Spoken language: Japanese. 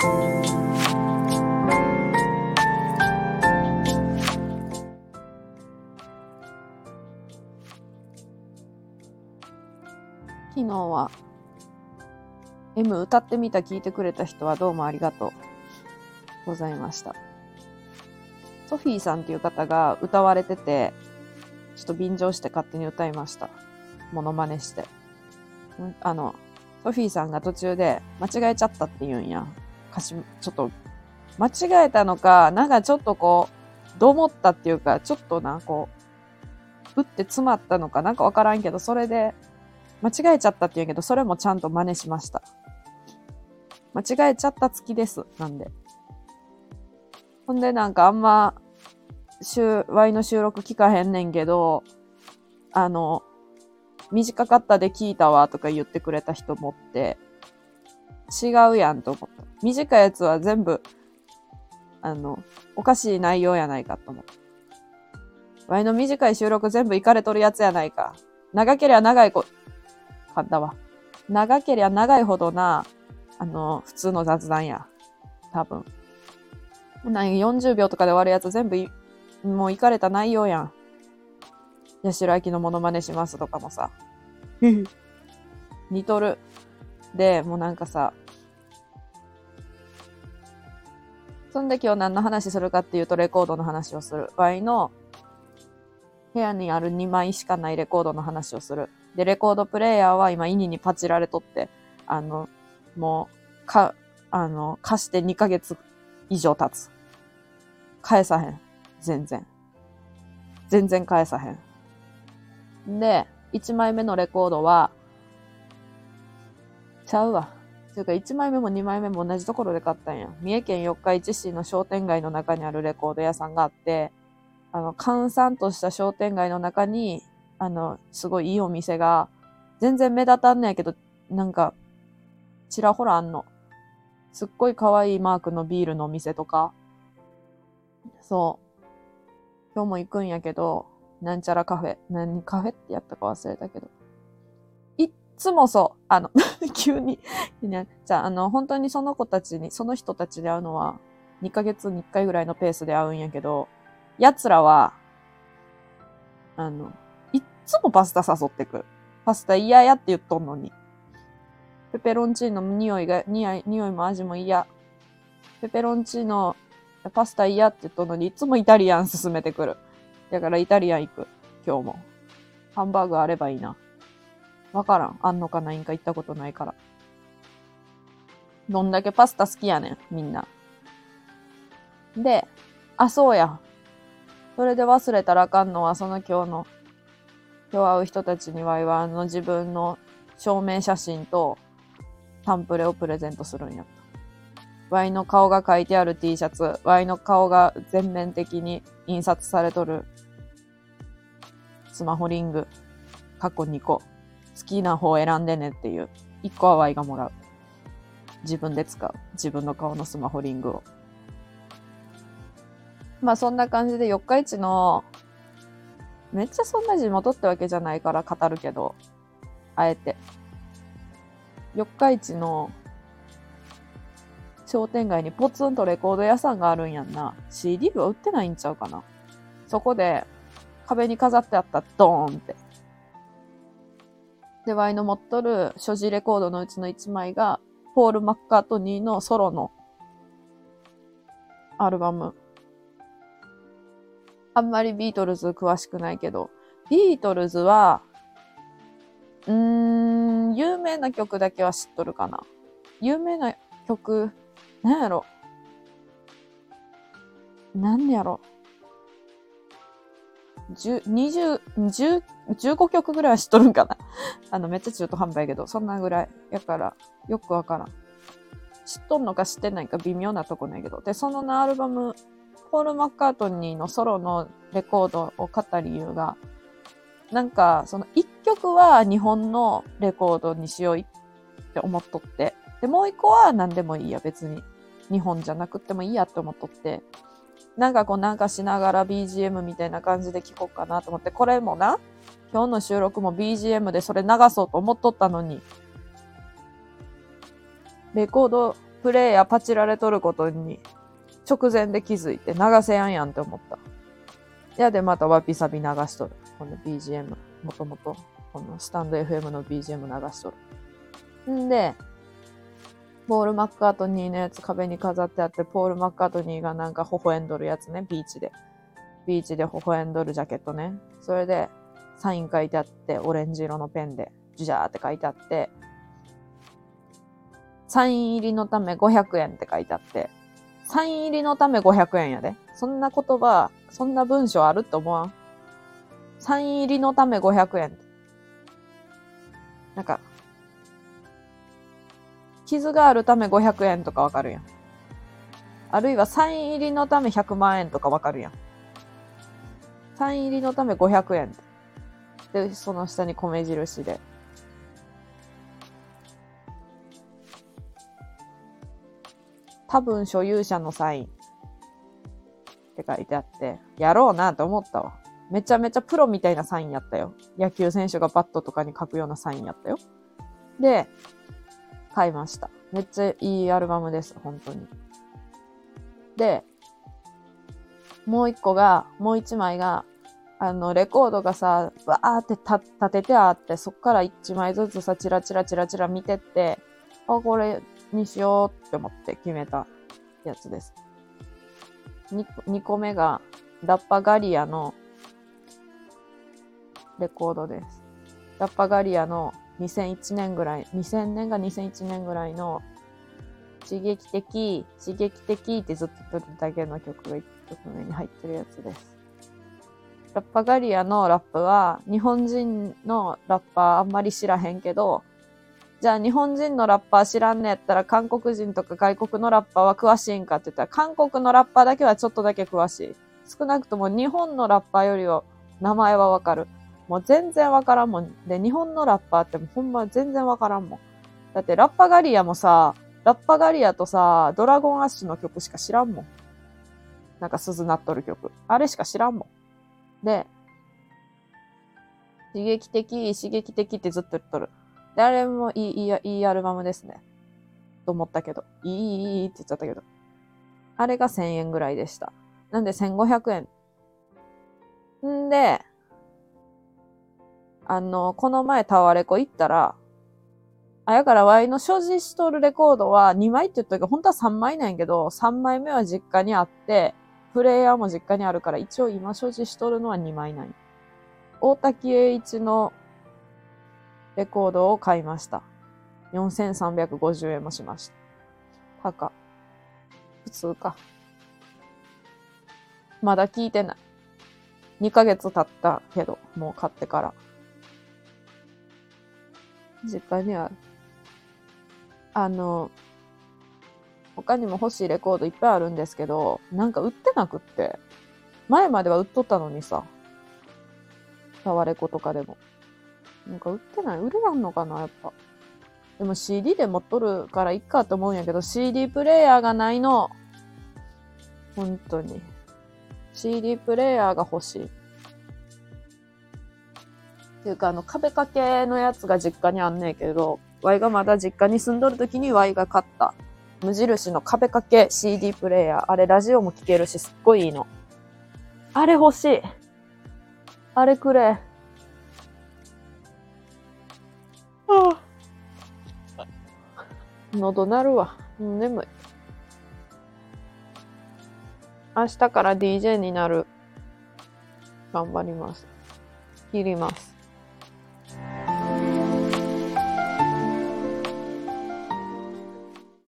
昨日は M 歌ってみた聞いてくれた人はどうもありがとうございました。ソフィーさんっていう方が歌われてて、ちょっと便乗して勝手に歌いました。モノマネして。あの、ソフィーさんが途中で間違えちゃったって言うんや。歌詞、ちょっと、間違えたのか、なんかちょっとこう、どう思ったっていうか、ちょっとな、こう、打って詰まったのかなんかわからんけど、それで、間違えちゃったって言うけど、それもちゃんと真似しました。間違えちゃった月です。なんで。ほんでなんかあんま、週、Y の収録聞かへんねんけど、あの、短かったで聞いたわとか言ってくれた人もって、違うやんと思った。短いやつは全部、あの、おかしい内容やないかと思った。Y の短い収録全部行かれとるやつやないか。長ければ長いこ、かったわ。長ければ長いほどな、あの、普通の雑談や。多分。なん40秒とかで終わるやつ全部い、もう行かれた内容やん。八代亜紀のモノマネしますとかもさ。似とる。で、もうなんかさ、そんで今日何の話するかっていうとレコードの話をする。ワイの部屋にある2枚しかないレコードの話をする。で、レコードプレイヤーは今イニにパチられとって、あの、もう、か、あの、貸して2ヶ月以上経つ。返さへん。全然。全然返さへん。で、1枚目のレコードは、ちゃうわ。というか、1枚目も2枚目も同じところで買ったんや。三重県四日市市の商店街の中にあるレコード屋さんがあって、あの、閑散とした商店街の中に、あの、すごいいいお店が、全然目立たんねやけど、なんか、ちらほらあんの。すっごい可愛いマークのビールのお店とか。そう。今日も行くんやけど、なんちゃらカフェ。何カフェってやったか忘れたけど。いつもそう。あの、急に。じゃあ、あの、本当にその子たちに、その人たちで会うのは、2ヶ月に1回ぐらいのペースで会うんやけど、奴らは、あの、いっつもパスタ誘ってくる。パスタ嫌やって言っとんのに。ペペロンチーノの匂いが、匂い、匂いも味も嫌。ペペロンチーノ、パスタ嫌って言っとんのに、いつもイタリアン勧めてくる。だからイタリアン行く。今日も。ハンバーグあればいいな。わからん。あんのかないんか行ったことないから。どんだけパスタ好きやねん、みんな。で、あ、そうや。それで忘れたらあかんのは、その今日の、今日会う人たちには、あの自分の証明写真とタンプレをプレゼントするんやった。Y の顔が書いてある T シャツ、Y の顔が全面的に印刷されとるスマホリング、過去2個。好きな方選んでねっていう。1個は Y がもらう。自分で使う。自分の顔のスマホリングを。まあそんな感じで四日市の、めっちゃそんな地元ってわけじゃないから語るけど、あえて。四日市の商店街にポツンとレコード屋さんがあるんやんな。CD は売ってないんちゃうかな。そこで壁に飾ってあったドーンって。で、ワイの持っとる所持レコードのうちの1枚が、ポール・マッカートニーのソロのアルバム。あんまりビートルズ詳しくないけど、ビートルズは、うーん、有名な曲だけは知っとるかな。有名な曲、なんやろ。なんやろ。10、20、10、15曲ぐらいは知っとるんかな。あの、めっちゃ中途半端やけど、そんなぐらい。やから、よくわからん。知っとんのか知ってないか微妙なとこなんやけど。で、そのなアルバム、ポール・マッカートニーのソロのレコードを買った理由が、なんか、その一曲は日本のレコードにしようって思っとって。で、もう一個は何でもいいや、別に。日本じゃなくてもいいやって思っとって。なんかこうなんかしながら BGM みたいな感じで聴こうかなと思って、これもな、今日の収録も BGM でそれ流そうと思っとったのに、レコードプレイヤーパチられとることに直前で気づいて流せやんやんって思った。やでまたわびさび流しとる。この BGM。もともと、このスタンド FM の BGM 流しとる。んで、ポール・マッカートニーのやつ壁に飾ってあって、ポール・マッカートニーがなんか微笑んどるやつね、ビーチで。ビーチで微笑んどるジャケットね。それで、サイン書いてあって、オレンジ色のペンで、ジャーって書いてあって、サイン入りのため500円って書いてあって、サイン入りのため500円やで。そんな言葉、そんな文章あるって思わん？サイン入りのため500円。なんか、傷があるため500円とかわかるやん。あるいはサイン入りのため100万円とかわかるやん。サイン入りのため500円。で、その下に米印で。多分所有者のサインって書いてあって、やろうなって思ったわ。めちゃめちゃプロみたいなサインやったよ。野球選手がバットとかに書くようなサインやったよ。で、買いました。めっちゃいいアルバムです、本当に。で、もう一個が、もう一枚が、あの、レコードがさ、わーって立ててあって、そっから一枚ずつさ、チラチラチラチラ見てって、あ、これにしようって思って決めたやつです。2, 2個目が、ラッパガリアのレコードです。ラッパガリアの2001年ぐらい、2000年が2001年ぐらいの刺激的、刺激的ってずっと撮るだけの曲が1曲目に入ってるやつです。ラッパガリアのラップは日本人のラッパーあんまり知らへんけど、じゃあ日本人のラッパー知らんねやったら韓国人とか外国のラッパーは詳しいんかって言ったら韓国のラッパーだけはちょっとだけ詳しい。少なくとも日本のラッパーよりは名前はわかる。もう全然わからんもん。で、日本のラッパーってもほんま全然わからんもん。だってラッパガリアもさ、ラッパガリアとさ、ドラゴンアッシュの曲しか知らんもん。なんか鈴鳴っとる曲。あれしか知らんもん。で、刺激的、刺激的ってずっと言っとる。で、あれもいい、いい、いいアルバムですね。と思ったけど。いい、いい、いいって言っちゃったけど。あれが1000円ぐらいでした。なんで1500円。んで、あの、この前タワレコ行ったら、あ、やからワイの所持しとるレコードは2枚って言ったけど、本当は3枚なんやけど、3枚目は実家にあって、プレイヤーも実家にあるから、一応今所持しとるのは2枚なんや。大滝栄一のレコードを買いました。4350円もしました。高。普通か。まだ聞いてない。2ヶ月経ったけど、もう買ってから。実家には、あの、他にも欲しいレコードいっぱいあるんですけど、なんか売ってなくって。前までは売っとったのにさ。タワレコとかでも。なんか売ってない売れやんのかなやっぱ。でも CD で持っとるからいっかと思うんやけど、CD プレイヤーがないの。本当に。CD プレイヤーが欲しい。っていうか、あの、壁掛けのやつが実家にあんねんけど、ワイがまだ実家に住んどる時にワイが買った無印の壁掛け CD プレイヤー。あれラジオも聴けるし、すっごいいいの。あれ欲しい。あれくれ。はあ、喉鳴るわ。眠い。明日から DJ になる。頑張ります。切ります。